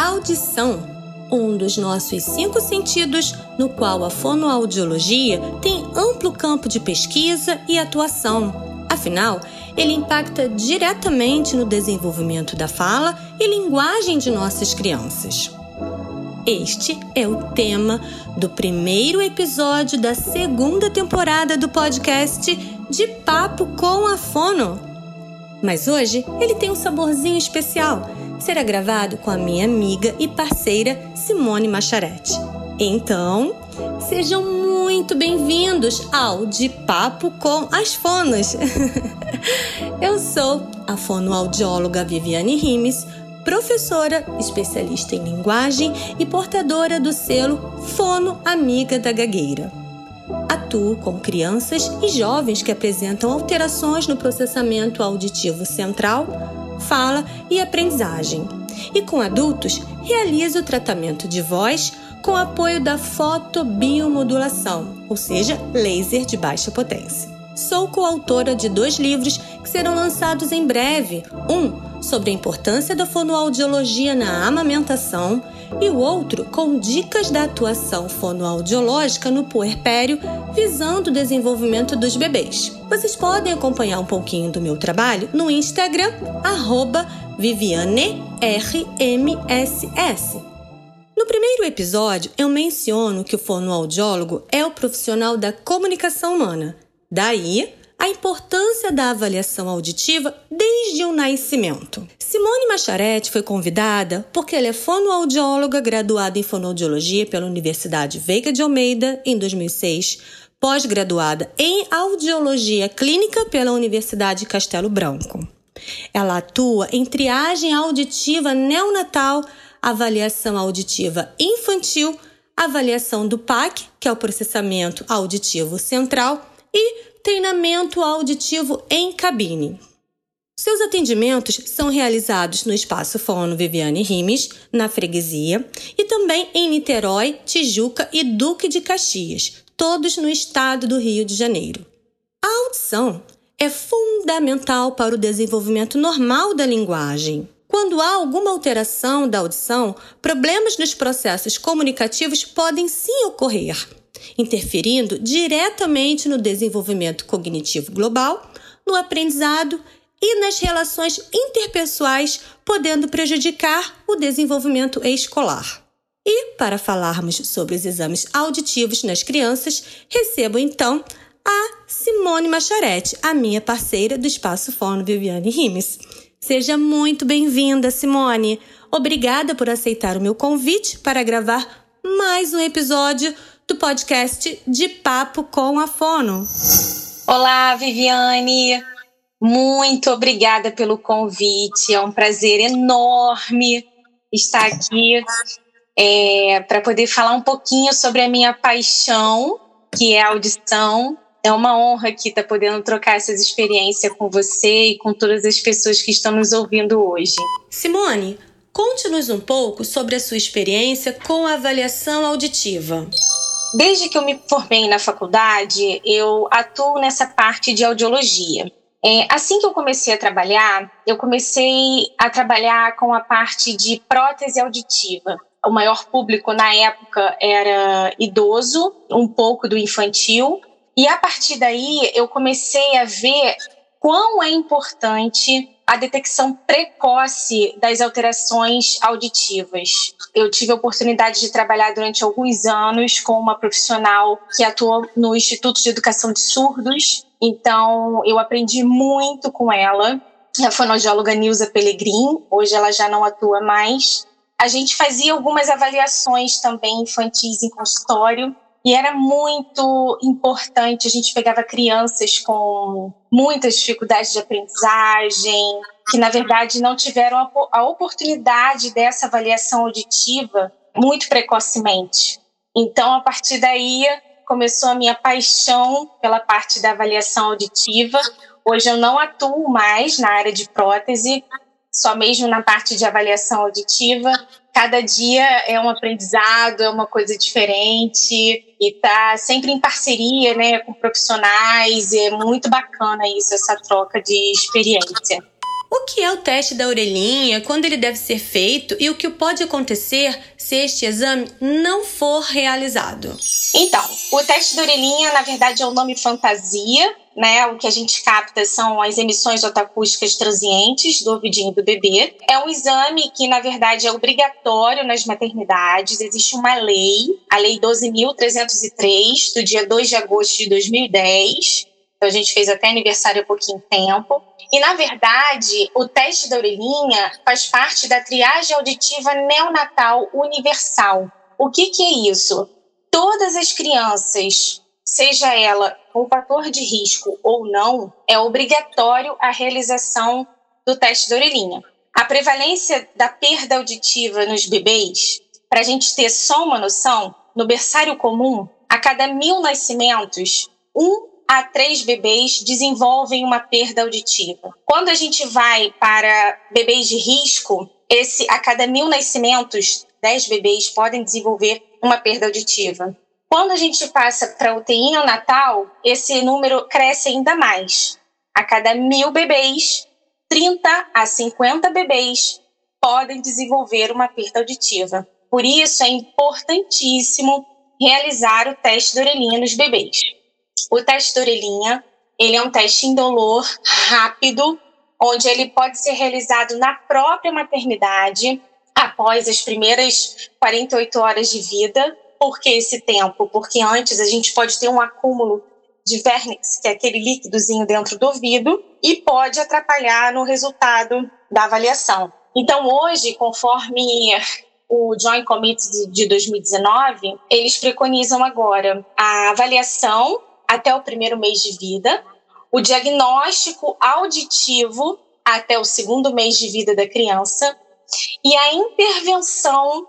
audição, um dos nossos cinco sentidos, no qual a fonoaudiologia tem amplo campo de pesquisa e atuação. Afinal, ele impacta diretamente no desenvolvimento da fala e linguagem de nossas crianças. Este é o tema do primeiro episódio da segunda temporada do podcast De Papo com a Fono. Mas hoje ele tem um saborzinho especial. Será gravado com a minha amiga e parceira Simone Macharete. Então, sejam muito bem-vindos ao De Papo com as Fonos. Eu sou a fonoaudióloga Viviane Rimes, professora, especialista em linguagem e portadora do selo Fono Amiga da Gagueira. Atuo com crianças e jovens que apresentam alterações no processamento auditivo central, fala e aprendizagem. E com adultos, realizo o tratamento de voz com apoio da fotobiomodulação, ou seja, laser de baixa potência. Sou coautora de dois livros que serão lançados em breve. Um sobre a importância da fonoaudiologia na amamentação e o outro com dicas da atuação fonoaudiológica no puerpério, visando o desenvolvimento dos bebês. Vocês podem acompanhar um pouquinho do meu trabalho no Instagram, VivianeRMSS. No primeiro episódio, eu menciono que o fonoaudiólogo é o profissional da comunicação humana. Daí, a importância da avaliação auditiva desde o nascimento. Simone Macharete foi convidada porque ela é fonoaudióloga graduada em fonoaudiologia pela Universidade Veiga de Almeida em 2006, pós-graduada em audiologia clínica pela Universidade Castelo Branco. Ela atua em triagem auditiva neonatal, avaliação auditiva infantil, avaliação do PAC, que é o processamento auditivo central, e treinamento auditivo em cabine. Seus atendimentos são realizados no Espaço Fono Viviane Rimes, na Freguesia, e também em Niterói, Tijuca e Duque de Caxias, todos no estado do Rio de Janeiro. A audição é fundamental para o desenvolvimento normal da linguagem. Quando há alguma alteração da audição, problemas nos processos comunicativos podem sim ocorrer, interferindo diretamente no desenvolvimento cognitivo global, no aprendizado e nas relações interpessoais, podendo prejudicar o desenvolvimento escolar. E para falarmos sobre os exames auditivos nas crianças, recebo então a Simone Macharete, a minha parceira do Espaço Fono Viviane Rimes. Seja muito bem-vinda, Simone. Obrigada por aceitar o meu convite para gravar mais um episódio do podcast De Papo com a Fono. Olá, Viviane. Muito obrigada pelo convite. É um prazer enorme estar aqui é, para poder falar um pouquinho sobre a minha paixão, que é a audição. É uma honra aqui estar podendo trocar essas experiências com você e com todas as pessoas que estão nos ouvindo hoje. Simone, conte-nos um pouco sobre a sua experiência com a avaliação auditiva. Desde que eu me formei na faculdade, eu atuo nessa parte de audiologia. É, assim que eu comecei a trabalhar, eu comecei a trabalhar com a parte de prótese auditiva. O maior público na época era idoso, um pouco do infantil, e a partir daí eu comecei a ver quão é importante a detecção precoce das alterações auditivas. Eu tive a oportunidade de trabalhar durante alguns anos com uma profissional que atuou no Instituto de Educação de Surdos, então eu aprendi muito com ela. A fonoaudióloga Nilza Pellegrin, hoje ela já não atua mais. A gente fazia algumas avaliações também infantis em consultório e era muito importante. A gente pegava crianças com muitas dificuldades de aprendizagem, que na verdade não tiveram a oportunidade dessa avaliação auditiva muito precocemente. Então, a partir daí, começou a minha paixão pela parte da avaliação auditiva. Hoje eu não atuo mais na área de prótese, só mesmo na parte de avaliação auditiva. Cada dia é um aprendizado, é uma coisa diferente e tá sempre em parceria, né, com profissionais. É muito bacana isso, essa troca de experiência. O que é o teste da orelhinha, quando ele deve ser feito e o que pode acontecer se este exame não for realizado? Então, o teste da orelhinha, na verdade, é o nome fantasia, né? O que a gente capta são as emissões otacústicas transientes do ouvidinho do bebê. É um exame que, na verdade, é obrigatório nas maternidades. Existe uma lei, a Lei 12.303, do dia 2 de agosto de 2010. Então, a gente fez até aniversário há pouquinho tempo. E, na verdade, o teste da orelhinha faz parte da triagem auditiva neonatal universal. O que, que é isso? Todas as crianças seja ela com fator de risco ou não, é obrigatório a realização do teste da orelhinha. A prevalência da perda auditiva nos bebês, para a gente ter só uma noção, no berçário comum, a cada mil nascimentos, um a três bebês desenvolvem uma perda auditiva. Quando a gente vai para bebês de risco, esse a cada mil nascimentos, dez bebês podem desenvolver uma perda auditiva. Quando a gente passa para UTI neonatal, esse número cresce ainda mais. A cada mil bebês, 30 a 50 bebês podem desenvolver uma perda auditiva. Por isso, é importantíssimo realizar o teste de orelhinha nos bebês. O teste de orelhinha, ele é um teste indolor, rápido, onde ele pode ser realizado na própria maternidade, após as primeiras 48 horas de vida, por que esse tempo? Porque antes a gente pode ter um acúmulo de vernix, que é aquele líquidozinho dentro do ouvido, e pode atrapalhar no resultado da avaliação. Então, hoje, conforme o Joint Committee de 2019, eles preconizam agora a avaliação até o primeiro mês de vida, o diagnóstico auditivo até o segundo mês de vida da criança e a intervenção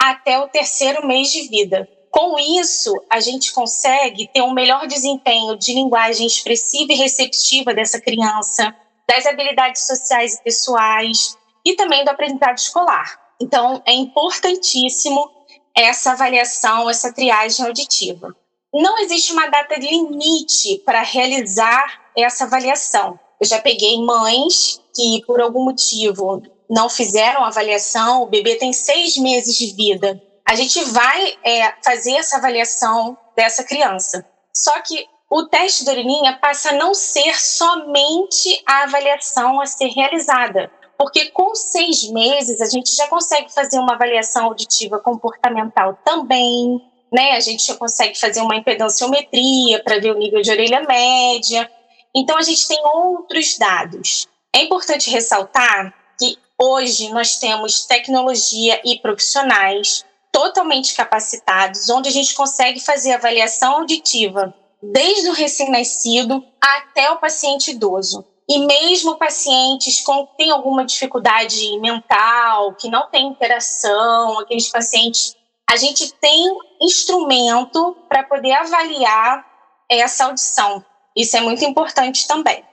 até o terceiro mês de vida. Com isso, a gente consegue ter um melhor desempenho de linguagem expressiva e receptiva dessa criança, das habilidades sociais e pessoais e também do aprendizado escolar. Então, é importantíssimo essa avaliação, essa triagem auditiva. Não existe uma data limite para realizar essa avaliação. Eu já peguei mães que, por algum motivo, não fizeram avaliação, o bebê tem seis meses de vida. A gente vai é, fazer essa avaliação dessa criança. Só que o teste de orelhinha passa a não ser somente a avaliação a ser realizada, porque com seis meses a gente já consegue fazer uma avaliação auditiva comportamental também, né? A gente já consegue fazer uma impedanciometria para ver o nível de orelha média. Então a gente tem outros dados. É importante ressaltar que Hoje nós temos tecnologia e profissionais totalmente capacitados, onde a gente consegue fazer avaliação auditiva desde o recém-nascido até o paciente idoso. E mesmo pacientes com que têm alguma dificuldade mental, que não tem interação, aqueles pacientes, a gente tem instrumento para poder avaliar essa audição. Isso é muito importante também.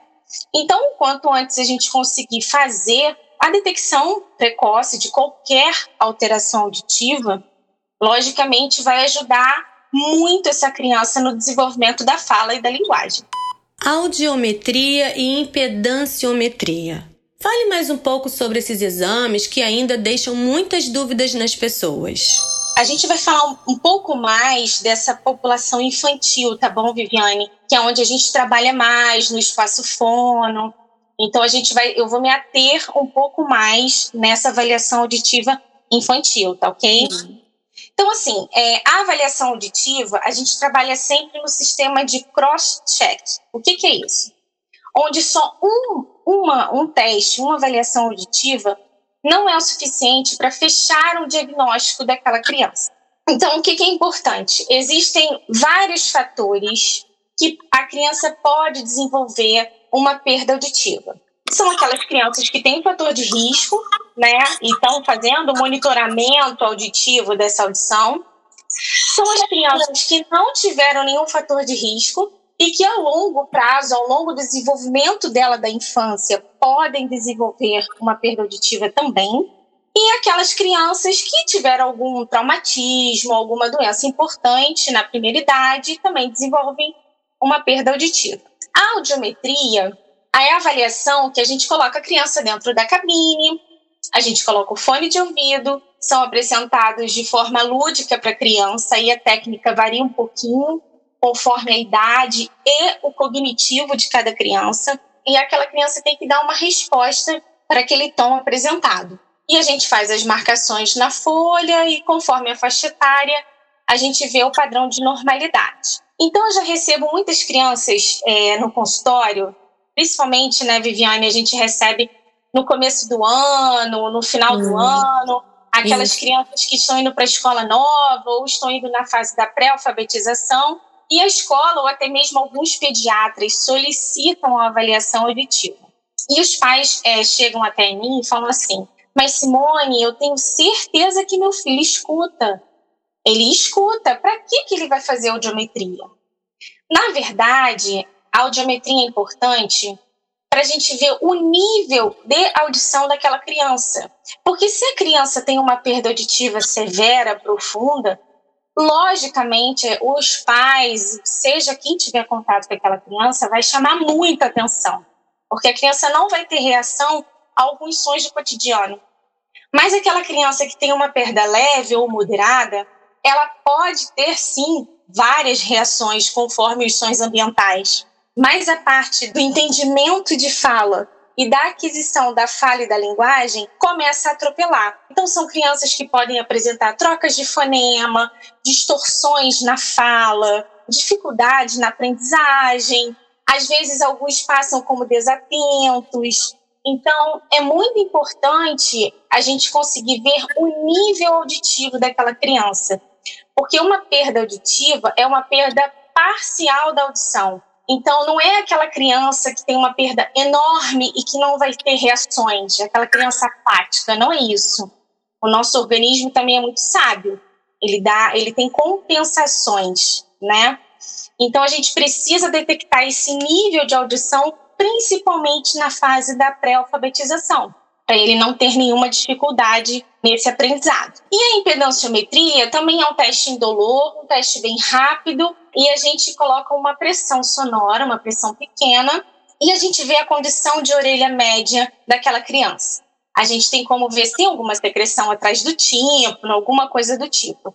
Então, quanto antes a gente conseguir fazer a detecção precoce de qualquer alteração auditiva, logicamente, vai ajudar muito essa criança no desenvolvimento da fala e da linguagem. Audiometria e impedanciometria. Fale mais um pouco sobre esses exames que ainda deixam muitas dúvidas nas pessoas. A gente vai falar um pouco mais dessa população infantil, tá bom, Viviane? Que é onde a gente trabalha mais no espaço fono, então a gente vai, eu vou me ater um pouco mais nessa avaliação auditiva infantil, tá ok? Uhum. Então, assim, é, a avaliação auditiva, a gente trabalha sempre no sistema de cross-check. O que, que, é isso? Onde só um, uma, um teste, uma avaliação auditiva, não é o suficiente para fechar um diagnóstico daquela criança. Então, o que, que é importante? Existem vários fatores que a criança pode desenvolver uma perda auditiva. São aquelas crianças que têm fator de risco, né, e estão fazendo monitoramento auditivo dessa audição. São as crianças que não tiveram nenhum fator de risco e que, a longo prazo, ao longo do desenvolvimento dela da infância, podem desenvolver uma perda auditiva também. E aquelas crianças que tiveram algum traumatismo, alguma doença importante na primeira idade, também desenvolvem uma perda auditiva. A audiometria, Aí a avaliação que a gente coloca a criança dentro da cabine, a gente coloca o fone de ouvido, são apresentados de forma lúdica para a criança e a técnica varia um pouquinho conforme a idade e o cognitivo de cada criança. E aquela criança tem que dar uma resposta para aquele tom apresentado. E a gente faz as marcações na folha e conforme a faixa etária, a gente vê o padrão de normalidade. Então, eu já recebo muitas crianças é, no consultório, principalmente, né, Viviane, a gente recebe no começo do ano, no final do uhum. ano, aquelas Isso. crianças que estão indo para a escola nova ou estão indo na fase da pré-alfabetização, e a escola, ou até mesmo alguns pediatras, solicitam a avaliação auditiva. E os pais é, chegam até mim e falam assim: Mas Simone, eu tenho certeza que meu filho escuta. Ele escuta, para que, que ele vai fazer audiometria? Na verdade, a audiometria é importante para a gente ver o nível de audição daquela criança. Porque se a criança tem uma perda auditiva severa, profunda, logicamente os pais, seja quem tiver contato com aquela criança, vai chamar muita atenção. Porque a criança não vai ter reação a alguns sons do cotidiano. Mas aquela criança que tem uma perda leve ou moderada, ela pode ter sim várias reações conforme os sons ambientais. Mas a parte do entendimento de fala e da aquisição da fala e da linguagem começa a atropelar. Então, são crianças que podem apresentar trocas de fonema, distorções na fala, dificuldades na aprendizagem, às vezes, alguns passam como desatentos. Então, é muito importante a gente conseguir ver o nível auditivo daquela criança, porque uma perda auditiva é uma perda parcial da audição. Então, não é aquela criança que tem uma perda enorme e que não vai ter reações, é aquela criança apática, não é isso. O nosso organismo também é muito sábio. Ele dá, ele tem compensações, né? Então a gente precisa detectar esse nível de audição principalmente na fase da pré-alfabetização, para ele não ter nenhuma dificuldade nesse aprendizado. E a impedanciometria também é um teste indolor, um teste bem rápido, e a gente coloca uma pressão sonora, uma pressão pequena, e a gente vê a condição de orelha média daquela criança. A gente tem como ver se tem alguma secreção atrás do tímpano, alguma coisa do tipo.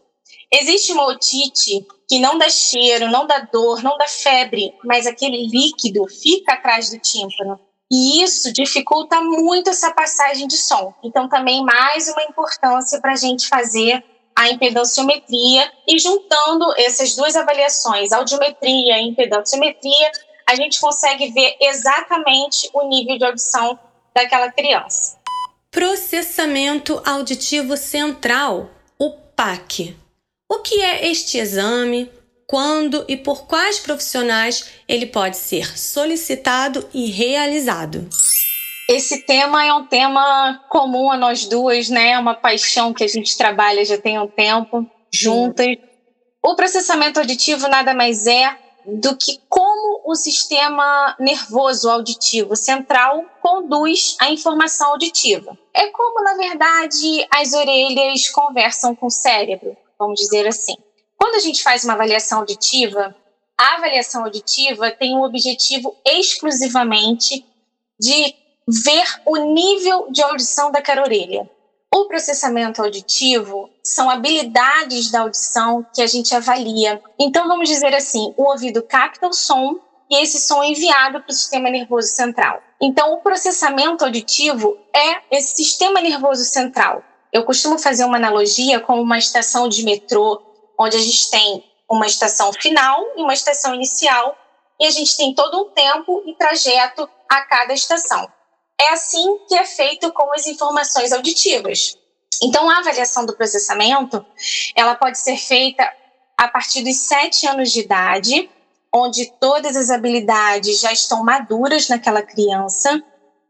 Existe uma otite que não dá cheiro, não dá dor, não dá febre, mas aquele líquido fica atrás do tímpano. E isso dificulta muito essa passagem de som. Então, também mais uma importância para a gente fazer a impedanciometria e juntando essas duas avaliações, audiometria e impedanciometria, a gente consegue ver exatamente o nível de audição daquela criança. Processamento auditivo central, o PAC. O que é este exame? Quando e por quais profissionais ele pode ser solicitado e realizado? Esse tema é um tema comum a nós duas, né? É uma paixão que a gente trabalha já tem um tempo juntas. O processamento auditivo nada mais é do que como o sistema nervoso auditivo central conduz a informação auditiva. É como, na verdade, as orelhas conversam com o cérebro vamos dizer assim. Quando a gente faz uma avaliação auditiva, a avaliação auditiva tem o objetivo exclusivamente de ver o nível de audição daquela orelha. O processamento auditivo são habilidades da audição que a gente avalia. Então, vamos dizer assim: o ouvido capta o som e esse som é enviado para o sistema nervoso central. Então, o processamento auditivo é esse sistema nervoso central eu costumo fazer uma analogia com uma estação de metrô, onde a gente tem uma estação final e uma estação inicial, e a gente tem todo um tempo e trajeto a cada estação. É assim que é feito com as informações auditivas. Então, a avaliação do processamento, ela pode ser feita a partir dos sete anos de idade, onde todas as habilidades já estão maduras naquela criança.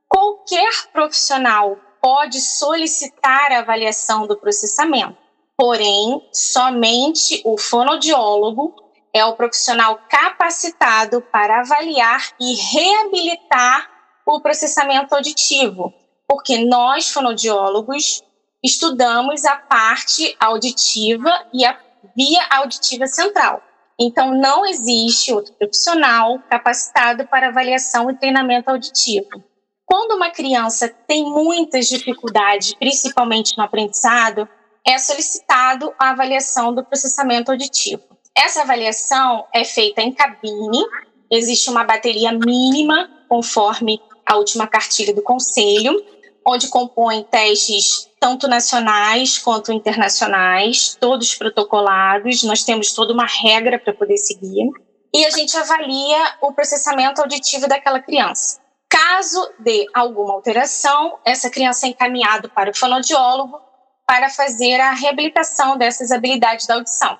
Qualquer profissional pode solicitar a avaliação do processamento. Porém, somente o fonoaudiólogo é o profissional capacitado para avaliar e reabilitar o processamento auditivo, porque nós, fonoaudiólogos, estudamos a parte auditiva e a via auditiva central. Então, não existe outro profissional capacitado para avaliação e treinamento auditivo. Quando uma criança tem muitas dificuldades, principalmente no aprendizado, é solicitado a avaliação do processamento auditivo. Essa avaliação é feita em cabine, existe uma bateria mínima, conforme a última cartilha do Conselho, onde compõem testes tanto nacionais quanto internacionais, todos protocolados, nós temos toda uma regra para poder seguir, e a gente avalia o processamento auditivo daquela criança. Caso dê alguma alteração, essa criança é encaminhada para o fonoaudiólogo para fazer a reabilitação dessas habilidades da audição.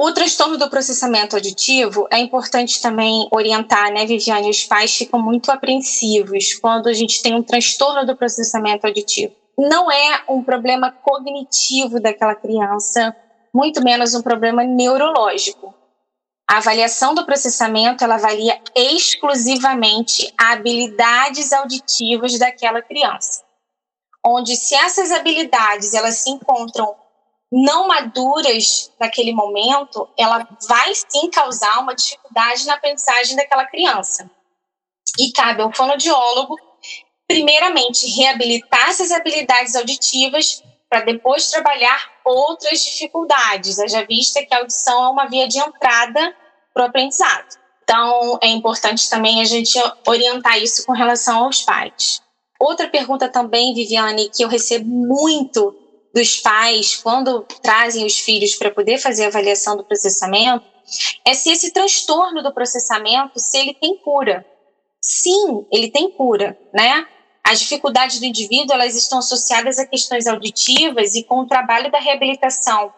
O transtorno do processamento auditivo é importante também orientar, né, Viviane? Os pais ficam muito apreensivos quando a gente tem um transtorno do processamento auditivo não é um problema cognitivo daquela criança, muito menos um problema neurológico. A avaliação do processamento ela avalia exclusivamente habilidades auditivas daquela criança, onde se essas habilidades elas se encontram não maduras naquele momento, ela vai sim causar uma dificuldade na aprendizagem daquela criança. E cabe ao fonoaudiólogo primeiramente, reabilitar essas habilidades auditivas para depois trabalhar outras dificuldades, haja vista que a audição é uma via de entrada para o aprendizado. Então, é importante também a gente orientar isso com relação aos pais. Outra pergunta também, Viviane, que eu recebo muito dos pais quando trazem os filhos para poder fazer a avaliação do processamento, é se esse transtorno do processamento, se ele tem cura. Sim, ele tem cura, né? As dificuldades do indivíduo elas estão associadas a questões auditivas e com o trabalho da reabilitação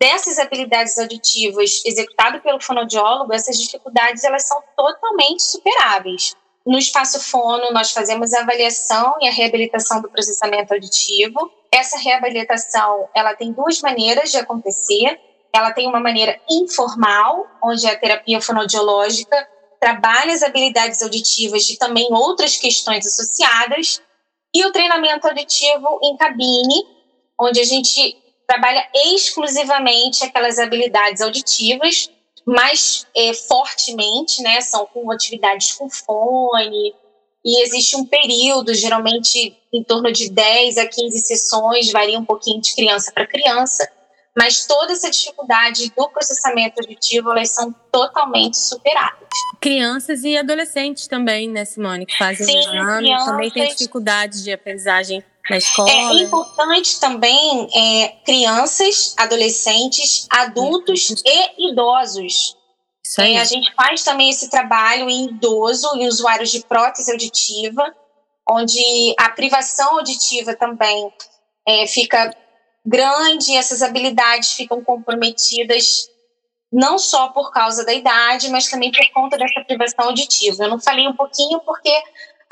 dessas habilidades auditivas executado pelo fonoaudiólogo, essas dificuldades elas são totalmente superáveis. No espaço fono, nós fazemos a avaliação e a reabilitação do processamento auditivo. Essa reabilitação, ela tem duas maneiras de acontecer. Ela tem uma maneira informal, onde a terapia fonoaudiológica trabalha as habilidades auditivas e também outras questões associadas, e o treinamento auditivo em cabine, onde a gente trabalha exclusivamente aquelas habilidades auditivas, mais é, fortemente, né? São com atividades com fone, e existe um período, geralmente em torno de 10 a 15 sessões, varia um pouquinho de criança para criança, mas toda essa dificuldade do processamento auditivo, elas são totalmente superadas. Crianças e adolescentes também, né, Simone, que fazem Sim, exame, também têm dificuldades de aprendizagem na escola. É importante também é, crianças, adolescentes, adultos Isso. e idosos. Isso aí. É, a gente faz também esse trabalho em idoso e usuários de prótese auditiva, onde a privação auditiva também é, fica grande e essas habilidades ficam comprometidas não só por causa da idade, mas também por conta dessa privação auditiva. Eu não falei um pouquinho porque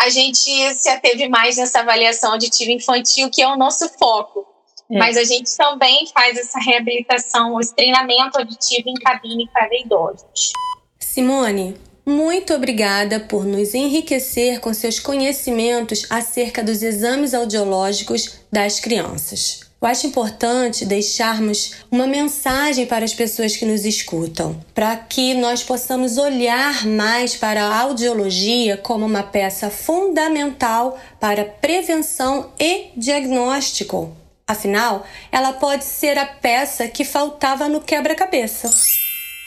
a gente se ateve mais nessa avaliação auditiva infantil, que é o nosso foco. É. Mas a gente também faz essa reabilitação, esse treinamento auditivo em cabine para idosos. Simone, muito obrigada por nos enriquecer com seus conhecimentos acerca dos exames audiológicos das crianças. Eu acho importante deixarmos uma mensagem para as pessoas que nos escutam, para que nós possamos olhar mais para a audiologia como uma peça fundamental para prevenção e diagnóstico. Afinal, ela pode ser a peça que faltava no quebra-cabeça.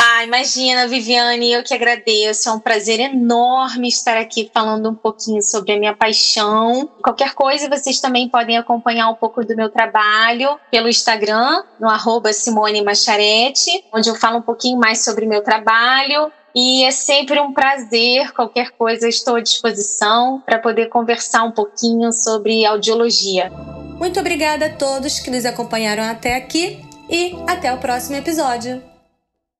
Ah, imagina, Viviane, eu que agradeço. É um prazer enorme estar aqui falando um pouquinho sobre a minha paixão. Qualquer coisa, vocês também podem acompanhar um pouco do meu trabalho pelo Instagram, no arroba Simone Macharete, onde eu falo um pouquinho mais sobre meu trabalho. E é sempre um prazer, qualquer coisa, estou à disposição para poder conversar um pouquinho sobre audiologia. Muito obrigada a todos que nos acompanharam até aqui e até o próximo episódio.